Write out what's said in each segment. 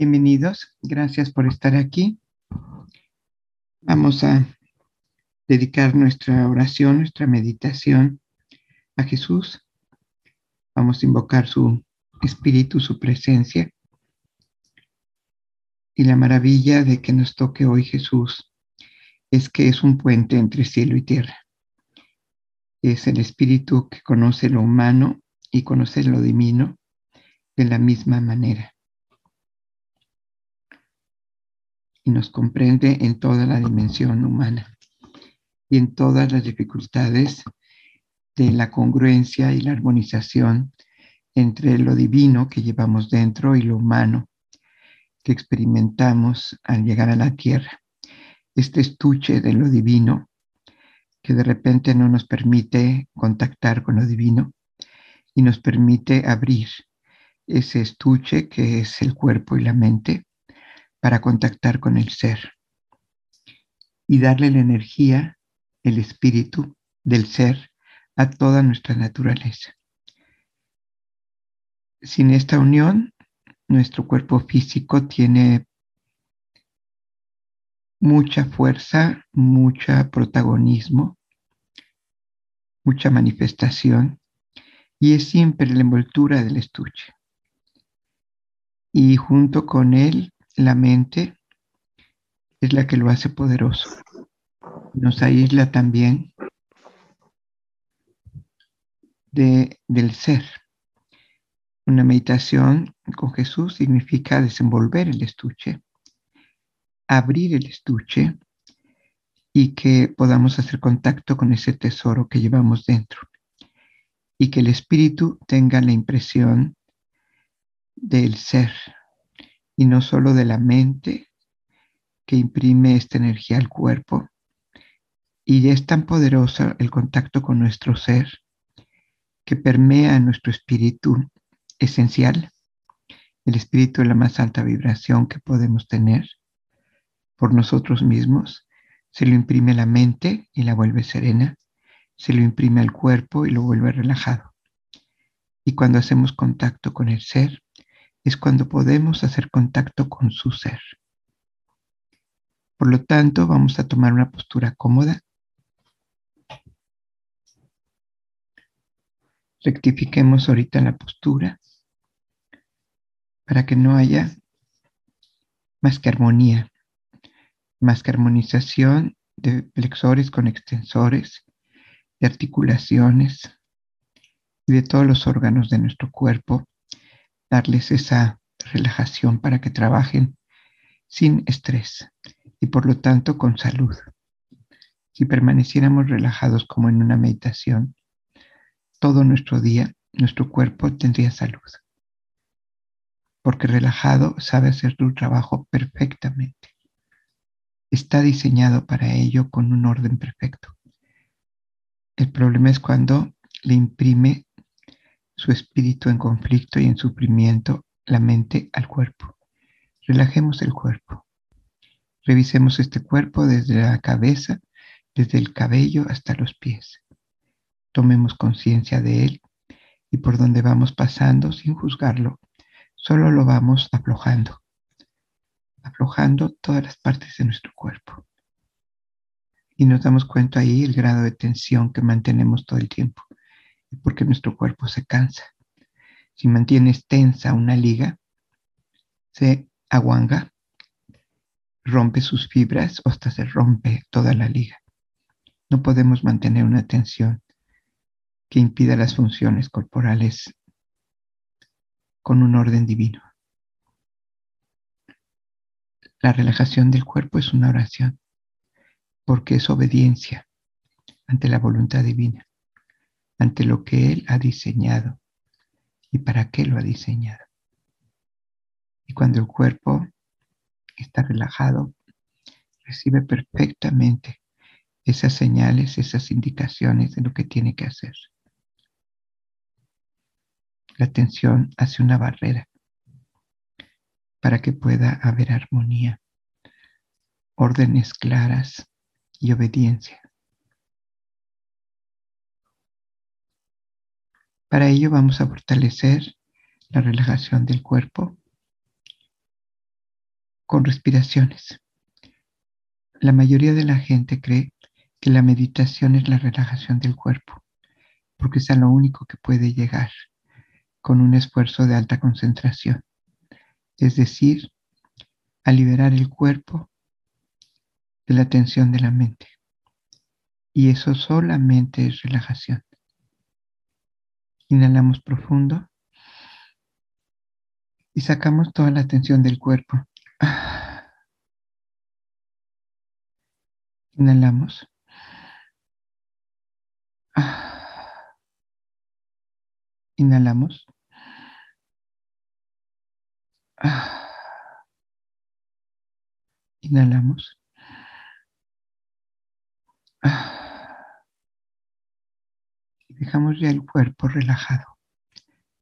Bienvenidos, gracias por estar aquí. Vamos a dedicar nuestra oración, nuestra meditación a Jesús. Vamos a invocar su espíritu, su presencia. Y la maravilla de que nos toque hoy Jesús es que es un puente entre cielo y tierra. Es el espíritu que conoce lo humano y conoce lo divino de la misma manera. Nos comprende en toda la dimensión humana y en todas las dificultades de la congruencia y la armonización entre lo divino que llevamos dentro y lo humano que experimentamos al llegar a la tierra. Este estuche de lo divino que de repente no nos permite contactar con lo divino y nos permite abrir ese estuche que es el cuerpo y la mente para contactar con el ser y darle la energía, el espíritu del ser a toda nuestra naturaleza. Sin esta unión, nuestro cuerpo físico tiene mucha fuerza, mucho protagonismo, mucha manifestación y es siempre la envoltura del estuche. Y junto con él, la mente es la que lo hace poderoso. Nos aísla también de, del ser. Una meditación con Jesús significa desenvolver el estuche, abrir el estuche y que podamos hacer contacto con ese tesoro que llevamos dentro y que el espíritu tenga la impresión del ser y no solo de la mente que imprime esta energía al cuerpo. Y es tan poderoso el contacto con nuestro ser que permea nuestro espíritu esencial, el espíritu de la más alta vibración que podemos tener por nosotros mismos, se lo imprime la mente y la vuelve serena, se lo imprime al cuerpo y lo vuelve relajado. Y cuando hacemos contacto con el ser, es cuando podemos hacer contacto con su ser. Por lo tanto, vamos a tomar una postura cómoda. Rectifiquemos ahorita la postura para que no haya más que armonía, más que armonización de flexores con extensores, de articulaciones y de todos los órganos de nuestro cuerpo darles esa relajación para que trabajen sin estrés y por lo tanto con salud. Si permaneciéramos relajados como en una meditación, todo nuestro día, nuestro cuerpo tendría salud. Porque relajado sabe hacer su trabajo perfectamente. Está diseñado para ello con un orden perfecto. El problema es cuando le imprime su espíritu en conflicto y en sufrimiento, la mente al cuerpo. Relajemos el cuerpo. Revisemos este cuerpo desde la cabeza, desde el cabello hasta los pies. Tomemos conciencia de él y por donde vamos pasando sin juzgarlo, solo lo vamos aflojando, aflojando todas las partes de nuestro cuerpo. Y nos damos cuenta ahí el grado de tensión que mantenemos todo el tiempo porque nuestro cuerpo se cansa. Si mantienes tensa una liga, se aguanga, rompe sus fibras o hasta se rompe toda la liga. No podemos mantener una tensión que impida las funciones corporales con un orden divino. La relajación del cuerpo es una oración porque es obediencia ante la voluntad divina ante lo que Él ha diseñado y para qué lo ha diseñado. Y cuando el cuerpo está relajado, recibe perfectamente esas señales, esas indicaciones de lo que tiene que hacer. La tensión hace una barrera para que pueda haber armonía, órdenes claras y obediencia. Para ello vamos a fortalecer la relajación del cuerpo con respiraciones. La mayoría de la gente cree que la meditación es la relajación del cuerpo, porque es a lo único que puede llegar con un esfuerzo de alta concentración, es decir, a liberar el cuerpo de la tensión de la mente. Y eso solamente es relajación. Inhalamos profundo y sacamos toda la tensión del cuerpo. Inhalamos. Inhalamos. Inhalamos. Dejamos ya el cuerpo relajado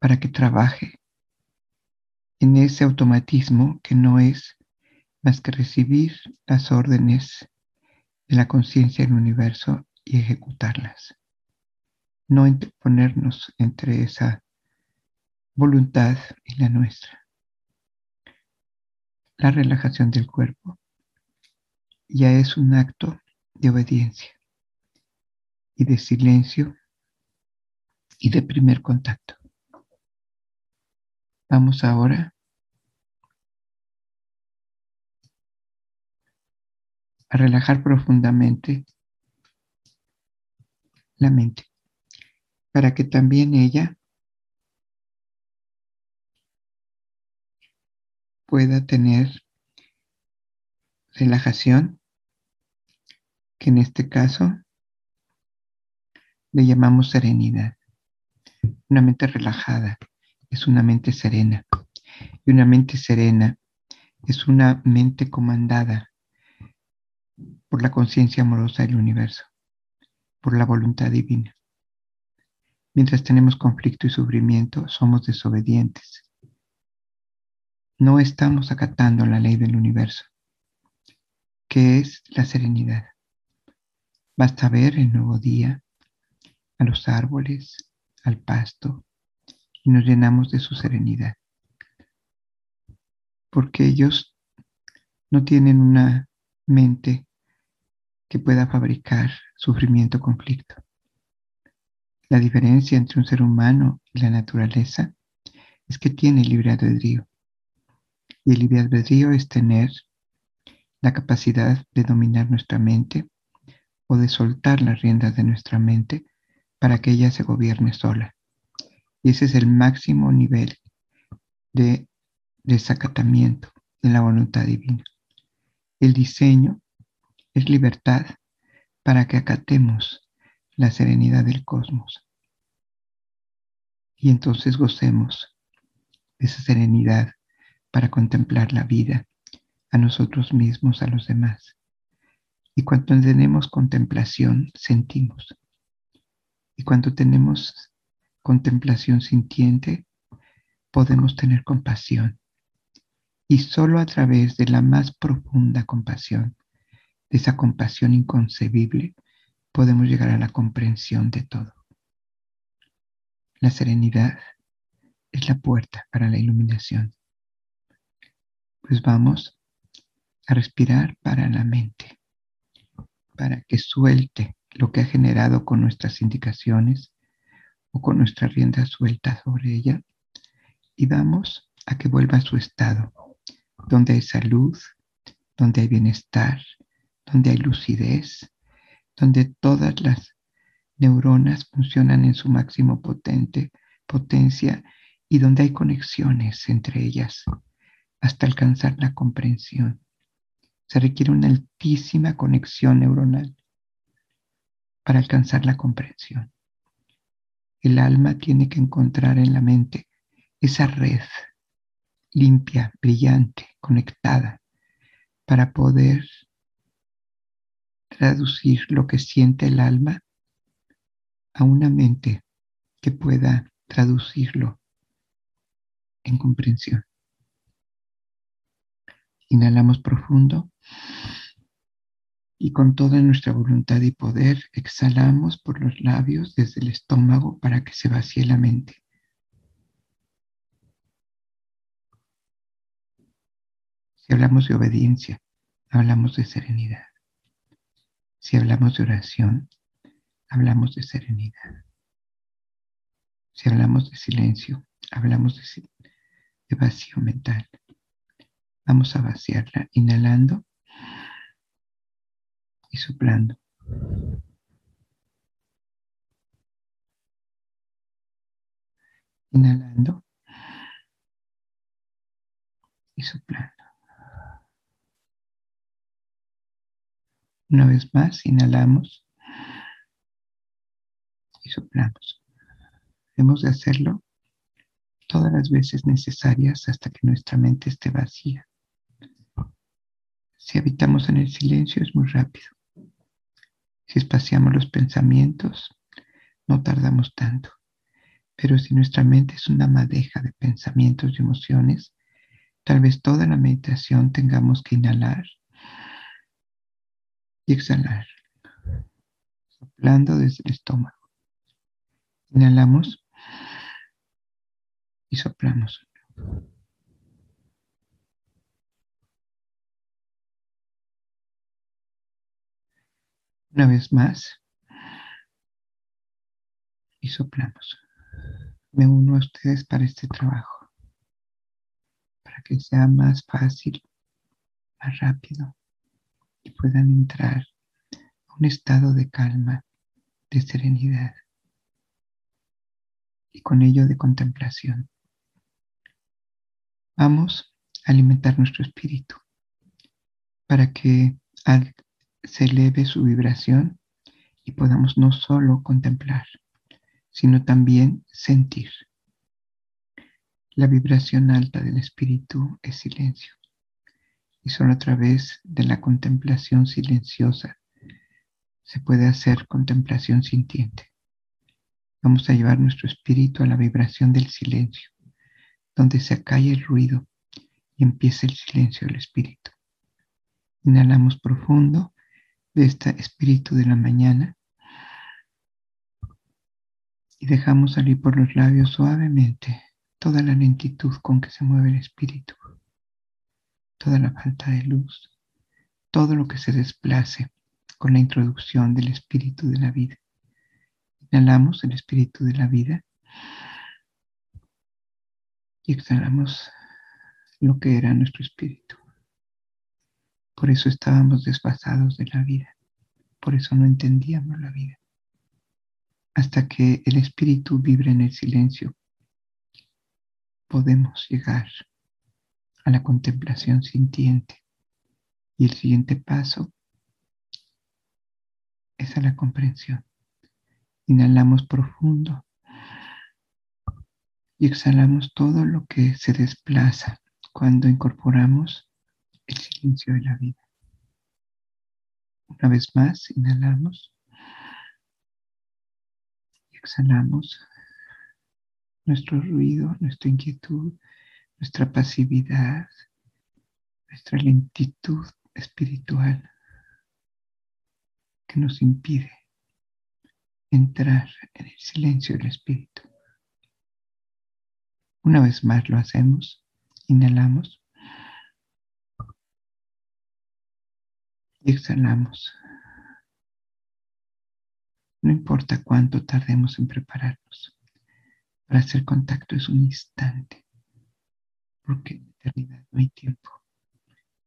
para que trabaje en ese automatismo que no es más que recibir las órdenes de la conciencia del universo y ejecutarlas. No ponernos entre esa voluntad y la nuestra. La relajación del cuerpo ya es un acto de obediencia y de silencio y de primer contacto. Vamos ahora a relajar profundamente la mente para que también ella pueda tener relajación, que en este caso le llamamos serenidad. Una mente relajada es una mente serena. Y una mente serena es una mente comandada por la conciencia amorosa del universo, por la voluntad divina. Mientras tenemos conflicto y sufrimiento, somos desobedientes. No estamos acatando la ley del universo, que es la serenidad. Basta ver el nuevo día, a los árboles, al pasto, y nos llenamos de su serenidad. Porque ellos no tienen una mente que pueda fabricar sufrimiento conflicto. La diferencia entre un ser humano y la naturaleza es que tiene libre albedrío. Y el libre albedrío es tener la capacidad de dominar nuestra mente o de soltar las riendas de nuestra mente para que ella se gobierne sola. Y ese es el máximo nivel de desacatamiento de la voluntad divina. El diseño es libertad para que acatemos la serenidad del cosmos. Y entonces gocemos de esa serenidad para contemplar la vida, a nosotros mismos, a los demás. Y cuando tenemos contemplación, sentimos. Y cuando tenemos contemplación sintiente, podemos tener compasión. Y solo a través de la más profunda compasión de esa compasión inconcebible, podemos llegar a la comprensión de todo. La serenidad es la puerta para la iluminación. Pues vamos a respirar para la mente, para que suelte lo que ha generado con nuestras indicaciones o con nuestra rienda suelta sobre ella y vamos a que vuelva a su estado, donde hay salud, donde hay bienestar, donde hay lucidez, donde todas las neuronas funcionan en su máximo potente, potencia y donde hay conexiones entre ellas hasta alcanzar la comprensión. Se requiere una altísima conexión neuronal para alcanzar la comprensión. El alma tiene que encontrar en la mente esa red limpia, brillante, conectada, para poder traducir lo que siente el alma a una mente que pueda traducirlo en comprensión. Inhalamos profundo y con toda nuestra voluntad y poder exhalamos por los labios desde el estómago para que se vacíe la mente. Si hablamos de obediencia, hablamos de serenidad. Si hablamos de oración, hablamos de serenidad. Si hablamos de silencio, hablamos de, de vacío mental. Vamos a vaciarla inhalando y soplando. Inhalando y soplando. Una vez más, inhalamos y soplamos. Hemos de hacerlo todas las veces necesarias hasta que nuestra mente esté vacía. Si habitamos en el silencio es muy rápido. Si espaciamos los pensamientos, no tardamos tanto. Pero si nuestra mente es una madeja de pensamientos y emociones, tal vez toda la meditación tengamos que inhalar y exhalar, soplando desde el estómago. Inhalamos y soplamos. Una vez más y soplamos. Me uno a ustedes para este trabajo, para que sea más fácil, más rápido y puedan entrar a un estado de calma, de serenidad y con ello de contemplación. Vamos a alimentar nuestro espíritu para que se eleve su vibración y podamos no solo contemplar, sino también sentir. La vibración alta del espíritu es silencio y solo a través de la contemplación silenciosa se puede hacer contemplación sintiente. Vamos a llevar nuestro espíritu a la vibración del silencio, donde se acalle el ruido y empieza el silencio del espíritu. Inhalamos profundo de este espíritu de la mañana y dejamos salir por los labios suavemente toda la lentitud con que se mueve el espíritu toda la falta de luz, todo lo que se desplace con la introducción del espíritu de la vida. Inhalamos el espíritu de la vida y exhalamos lo que era nuestro espíritu. Por eso estábamos desfasados de la vida, por eso no entendíamos la vida. Hasta que el espíritu vibre en el silencio, podemos llegar a la contemplación sintiente. Y el siguiente paso es a la comprensión. Inhalamos profundo y exhalamos todo lo que se desplaza cuando incorporamos el silencio de la vida. Una vez más, inhalamos y exhalamos nuestro ruido, nuestra inquietud, nuestra pasividad, nuestra lentitud espiritual que nos impide entrar en el silencio del espíritu. Una vez más lo hacemos, inhalamos exhalamos. No importa cuánto tardemos en prepararnos. Para hacer contacto es un instante porque en eternidad no hay tiempo.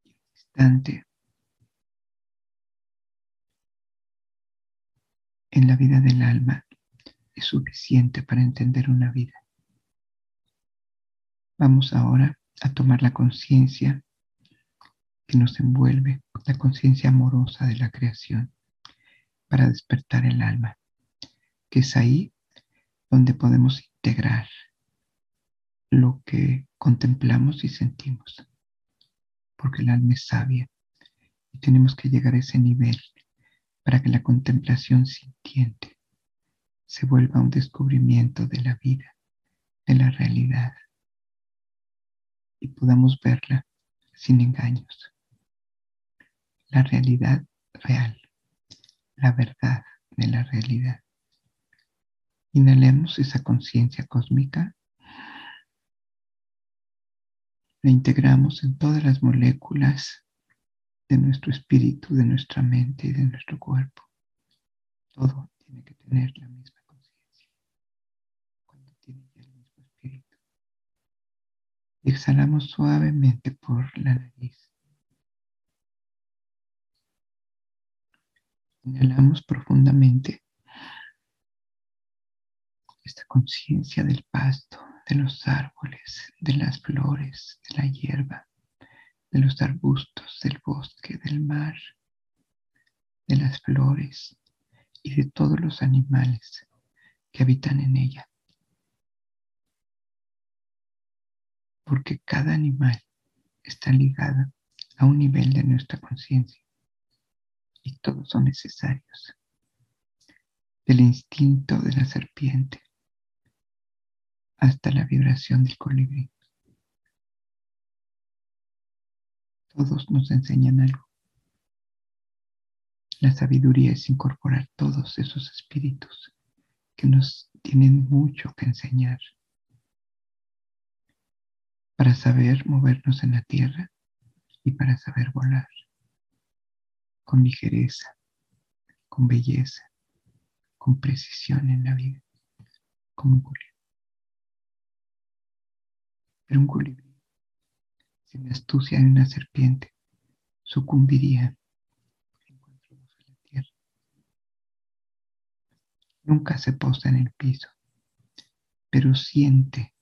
Un instante en la vida del alma es suficiente para entender una vida. Vamos ahora a tomar la conciencia que nos envuelve, la conciencia amorosa de la creación, para despertar el alma, que es ahí donde podemos integrar lo que contemplamos y sentimos, porque el alma es sabia y tenemos que llegar a ese nivel para que la contemplación sintiente se vuelva un descubrimiento de la vida, de la realidad, y podamos verla sin engaños. La realidad real, la verdad de la realidad. Inhalemos esa conciencia cósmica La integramos en todas las moléculas de nuestro espíritu, de nuestra mente y de nuestro cuerpo. Todo tiene que tener la misma conciencia cuando tiene el mismo espíritu. Exhalamos suavemente por la nariz. Inhalamos profundamente esta conciencia del pasto, de los árboles, de las flores, de la hierba, de los arbustos, del bosque, del mar, de las flores y de todos los animales que habitan en ella. Porque cada animal está ligado a un nivel de nuestra conciencia y todos son necesarios. Del instinto de la serpiente hasta la vibración del colibrí. Todos nos enseñan algo. La sabiduría es incorporar todos esos espíritus que nos tienen mucho que enseñar para saber movernos en la tierra y para saber volar con ligereza, con belleza, con precisión en la vida, como un colibrí. Pero un colibrí, sin astucia de una serpiente, sucumbiría. Nunca se posa en el piso, pero siente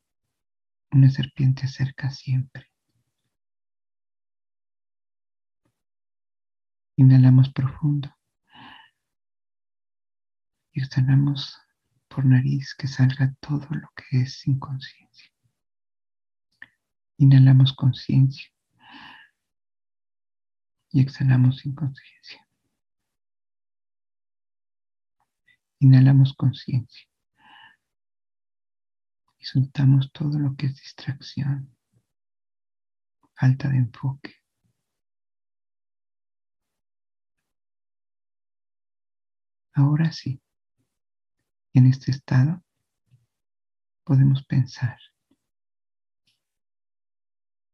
una serpiente cerca siempre. Inhalamos profundo y exhalamos por nariz que salga todo lo que es inconsciencia. Inhalamos conciencia y exhalamos inconsciencia. Inhalamos conciencia y soltamos todo lo que es distracción, falta de enfoque. Ahora sí, en este estado podemos pensar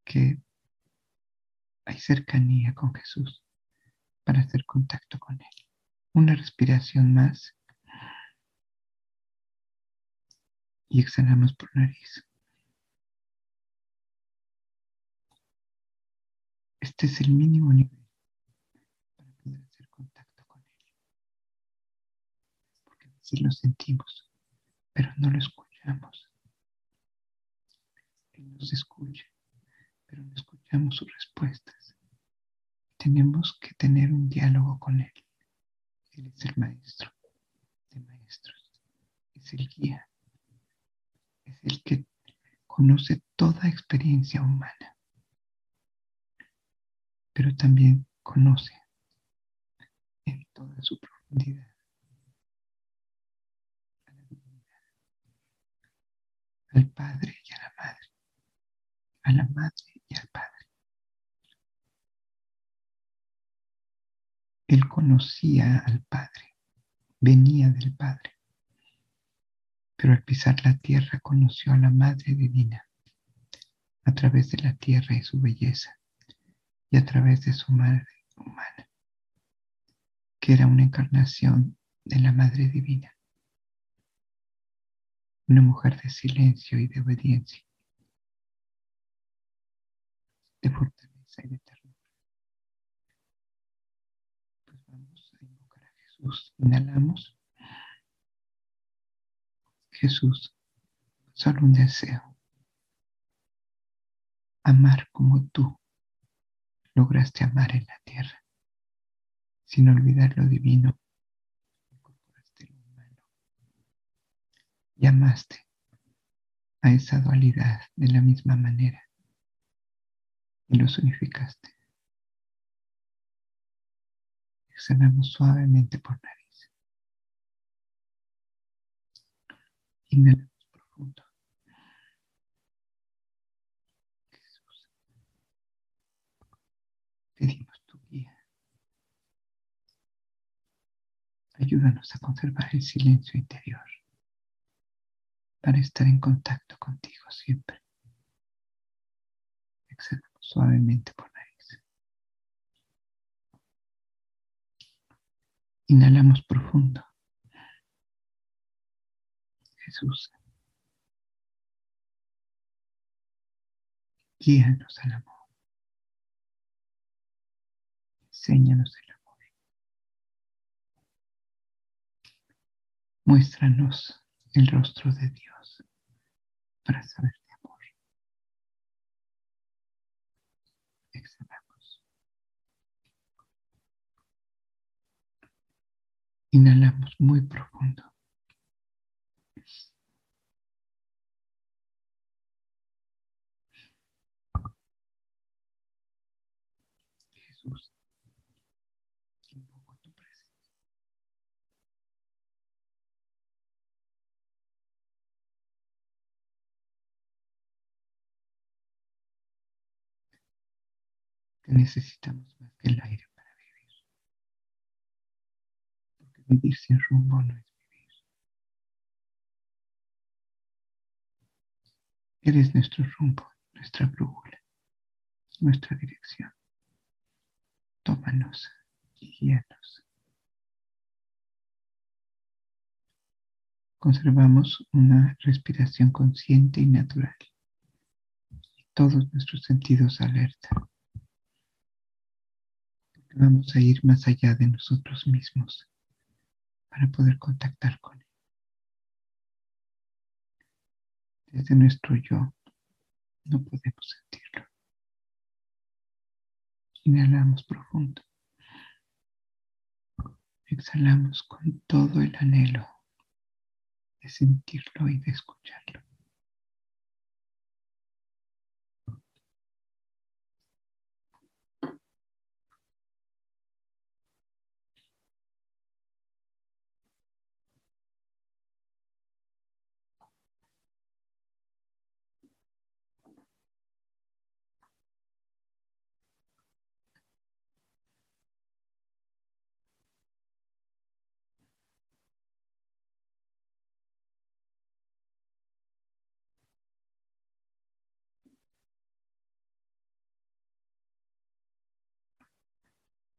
que hay cercanía con Jesús para hacer contacto con Él. Una respiración más y exhalamos por nariz. Este es el mínimo nivel Lo sentimos, pero no lo escuchamos. Él nos escucha, pero no escuchamos sus respuestas. Tenemos que tener un diálogo con Él. Él es el maestro de maestros, es el guía, es el que conoce toda experiencia humana, pero también conoce en toda su profundidad al Padre y a la Madre, a la Madre y al Padre. Él conocía al Padre, venía del Padre, pero al pisar la tierra conoció a la Madre Divina a través de la tierra y su belleza y a través de su Madre humana, que era una encarnación de la Madre Divina una mujer de silencio y de obediencia, de fortaleza y de ternura. Pues vamos a invocar a Jesús. Inhalamos. Jesús, solo un deseo. Amar como tú lograste amar en la tierra, sin olvidar lo divino llamaste a esa dualidad de la misma manera y los unificaste. Exhalamos suavemente por nariz. Inhalamos profundo. Jesús, pedimos tu guía. Ayúdanos a conservar el silencio interior para estar en contacto contigo siempre. Exhalamos suavemente por nariz. Inhalamos profundo. Jesús, guíanos al amor. Enséñanos el amor. Muéstranos el rostro de Dios para saber de amor. Exhalamos. Inhalamos muy profundo. Jesús, invoco tu presencia. Que necesitamos más que el aire para vivir. Porque vivir sin rumbo no es vivir. Eres nuestro rumbo, nuestra brújula, nuestra dirección. Tómanos y guíanos. Conservamos una respiración consciente y natural. Todos nuestros sentidos alerta. Vamos a ir más allá de nosotros mismos para poder contactar con Él. Desde nuestro yo no podemos sentirlo. Inhalamos profundo. Exhalamos con todo el anhelo de sentirlo y de escucharlo.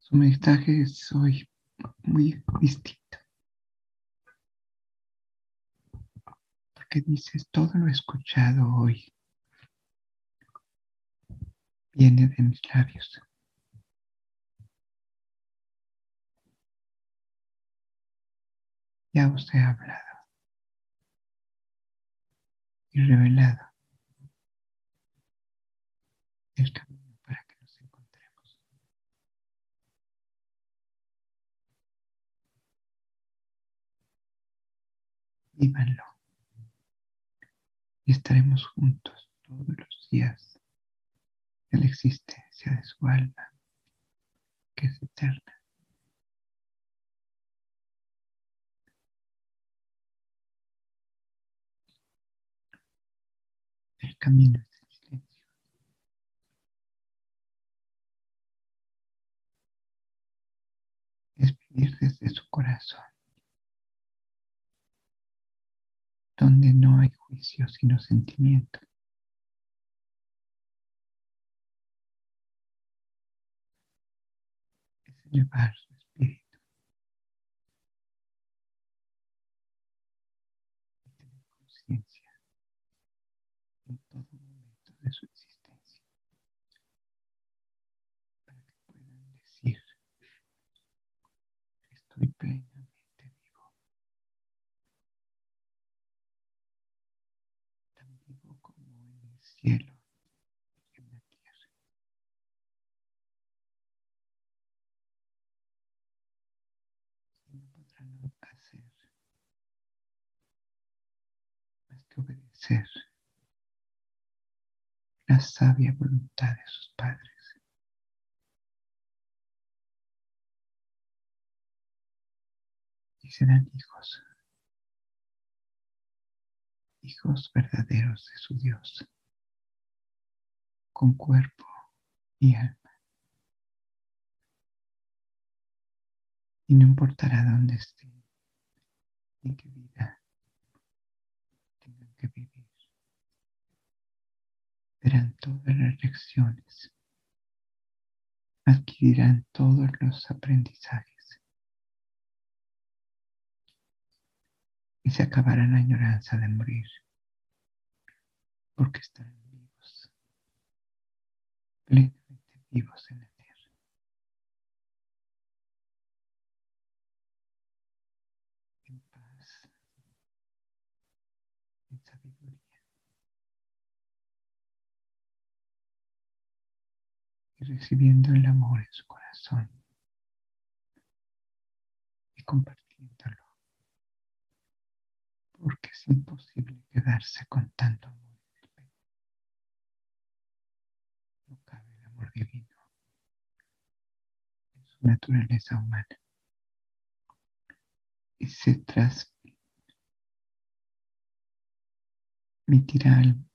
Su mensaje es hoy muy distinto. Porque dices, todo lo escuchado hoy viene de mis labios. Ya os he hablado y revelado el camino Vívanlo y estaremos juntos todos los días de la existencia de su alma, que es eterna. El camino es el silencio. Es vivir desde su corazón, donde no hay juicio sino sentimiento. Es elevar su espíritu. Y tener conciencia en todo momento de su existencia para que puedan decir estoy plenamente que obedecer la sabia voluntad de sus padres. Y serán hijos, hijos verdaderos de su Dios, con cuerpo y alma. Y no importará dónde estén, ni qué vida tengan que vivir. Verán todas las lecciones, adquirirán todos los aprendizajes. Y se acabará la añoranza de morir porque están plenamente vivos en la tierra. En paz, en sabiduría. Y recibiendo el amor en su corazón y compartiéndolo. Porque es imposible quedarse con tanto amor. Divino en su naturaleza humana. Y se transmitirá al mundo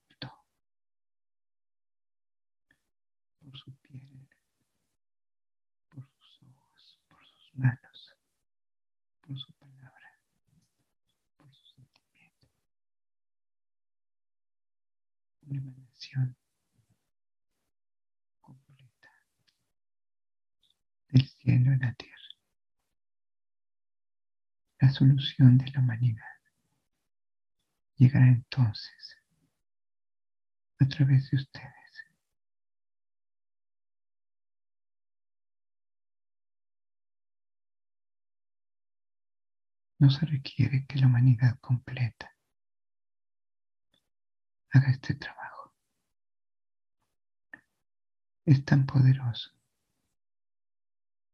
por su piel, por sus ojos, por sus manos, por su palabra, por su sentimiento. Una emanación del cielo en la tierra. La solución de la humanidad llegará entonces a través de ustedes. No se requiere que la humanidad completa haga este trabajo. Es tan poderoso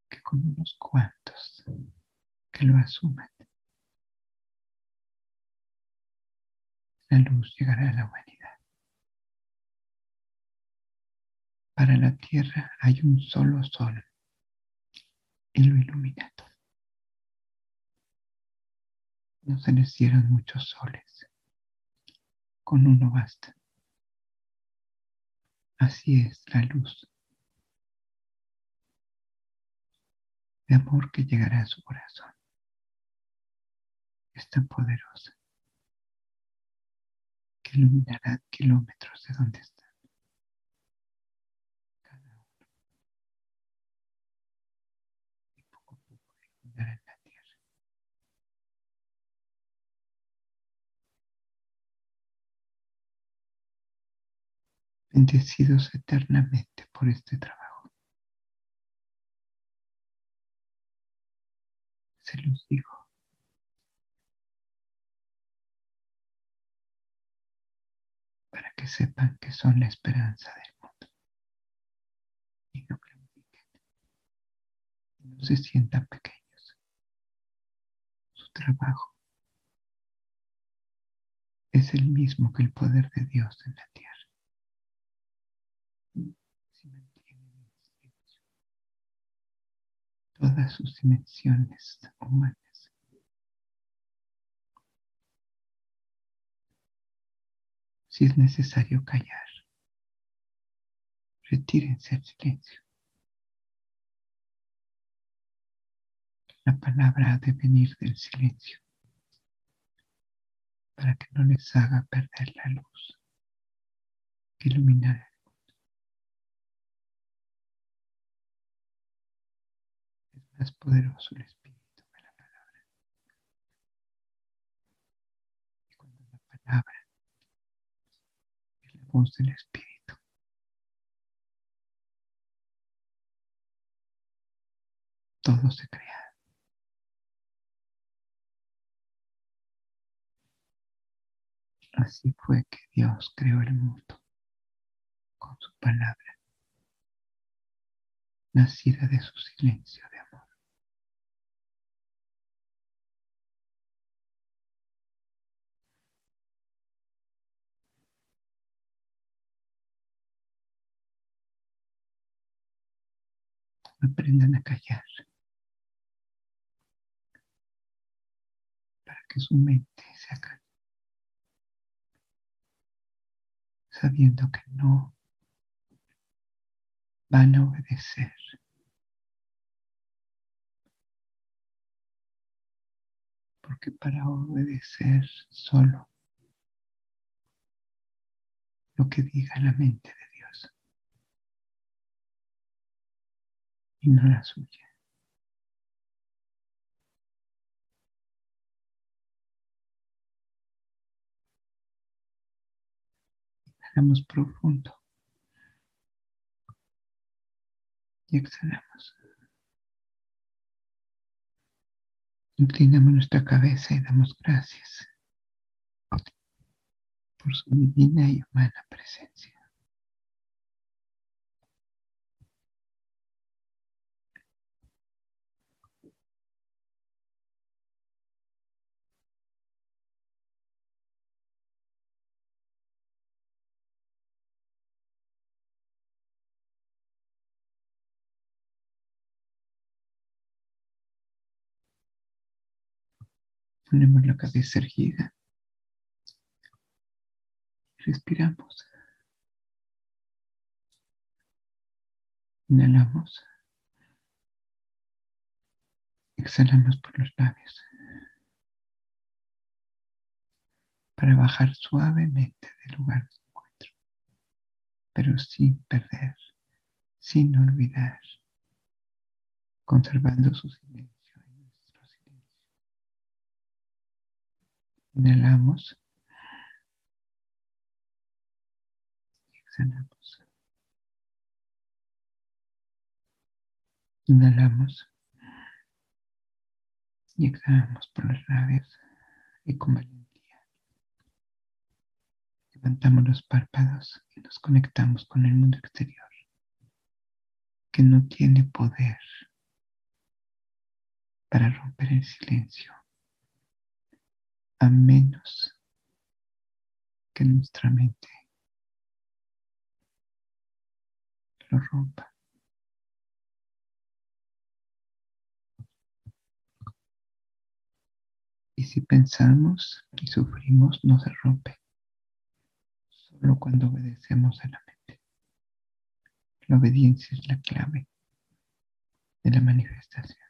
que con unos cuantos que lo asuman, la luz llegará a la humanidad. Para la tierra hay un solo sol y lo ilumina todo. No se les dieron muchos soles, con uno basta. Así es la luz de amor que llegará a su corazón. Es tan poderosa que iluminará kilómetros de donde están. Cada uno. Y poco a poco iluminará la tierra. Bendecidos eternamente por este trabajo. Se los digo. Para que sepan que son la esperanza del mundo. Y. Y no se sientan pequeños. Su trabajo es el mismo que el poder de Dios en la tierra. Todas sus dimensiones humanas. Si es necesario callar, retírense al silencio. La palabra ha de venir del silencio para que no les haga perder la luz que iluminará más poderoso el espíritu que la palabra. Y cuando la palabra es la voz del espíritu, todo se crea. Así fue que Dios creó el mundo con su palabra, nacida de su silencio de amor. Aprendan a callar para que su mente se acalme, sabiendo que no van a obedecer. Porque para obedecer solo lo que diga la mente de y no la suya. Inhalamos profundo y exhalamos. Inclinamos nuestra cabeza y damos gracias por su divina y humana presencia. Ponemos la cabeza erguida. Respiramos. Inhalamos. Exhalamos por los labios para bajar suavemente del lugar de encuentro, pero sin perder, sin olvidar, conservando su silencio. Inhalamos. Exhalamos. Inhalamos. Y exhalamos por los labios y con valentía. Levantamos los párpados y nos conectamos con el mundo exterior, que no tiene poder para romper el silencio a menos que nuestra mente lo rompa. Y si pensamos y sufrimos, no se rompe. Solo cuando obedecemos a la mente. La obediencia es la clave de la manifestación.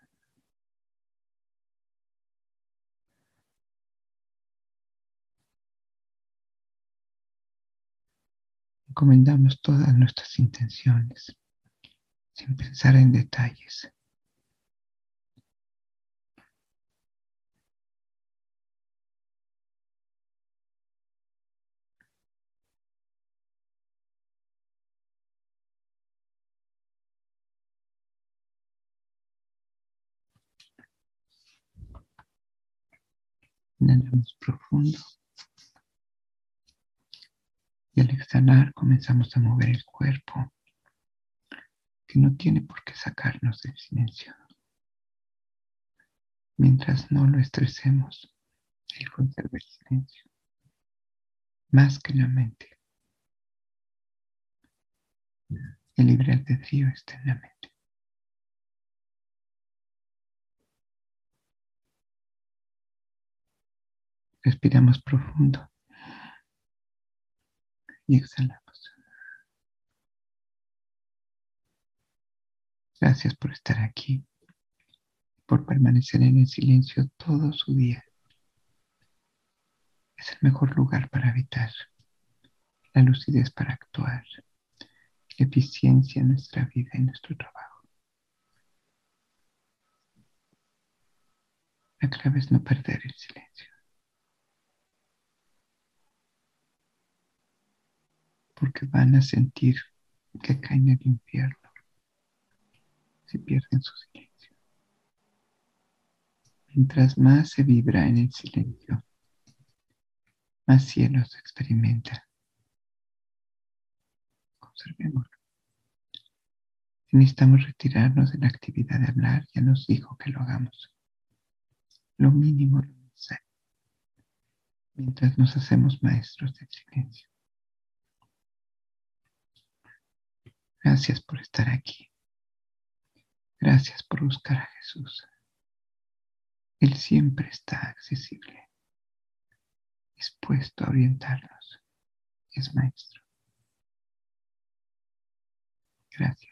Encomendamos todas nuestras intenciones sin pensar en detalles. Inhalamos profundo. Al exhalar comenzamos a mover el cuerpo, que no tiene por qué sacarnos del silencio. Mientras no lo estresemos, él conserva el silencio, más que la mente. El libre albedrío está en la mente. Respiramos profundo y exhalamos. Gracias por estar aquí, por permanecer en el silencio todo su día. Es el mejor lugar para habitar, la lucidez para actuar, la eficiencia en nuestra vida y nuestro trabajo. La clave es no perder el silencio. Porque van a sentir que caen en el infierno si pierden su silencio. Mientras más se vibra en el silencio, más cielo se experimenta. Conservémoslo. Si necesitamos retirarnos de la actividad de hablar, ya nos dijo que lo hagamos. Lo mínimo, lo necesario. Mientras nos hacemos maestros del silencio. Gracias por estar aquí. Gracias por buscar a Jesús. Él siempre está accesible, dispuesto a orientarnos. Es maestro. Gracias.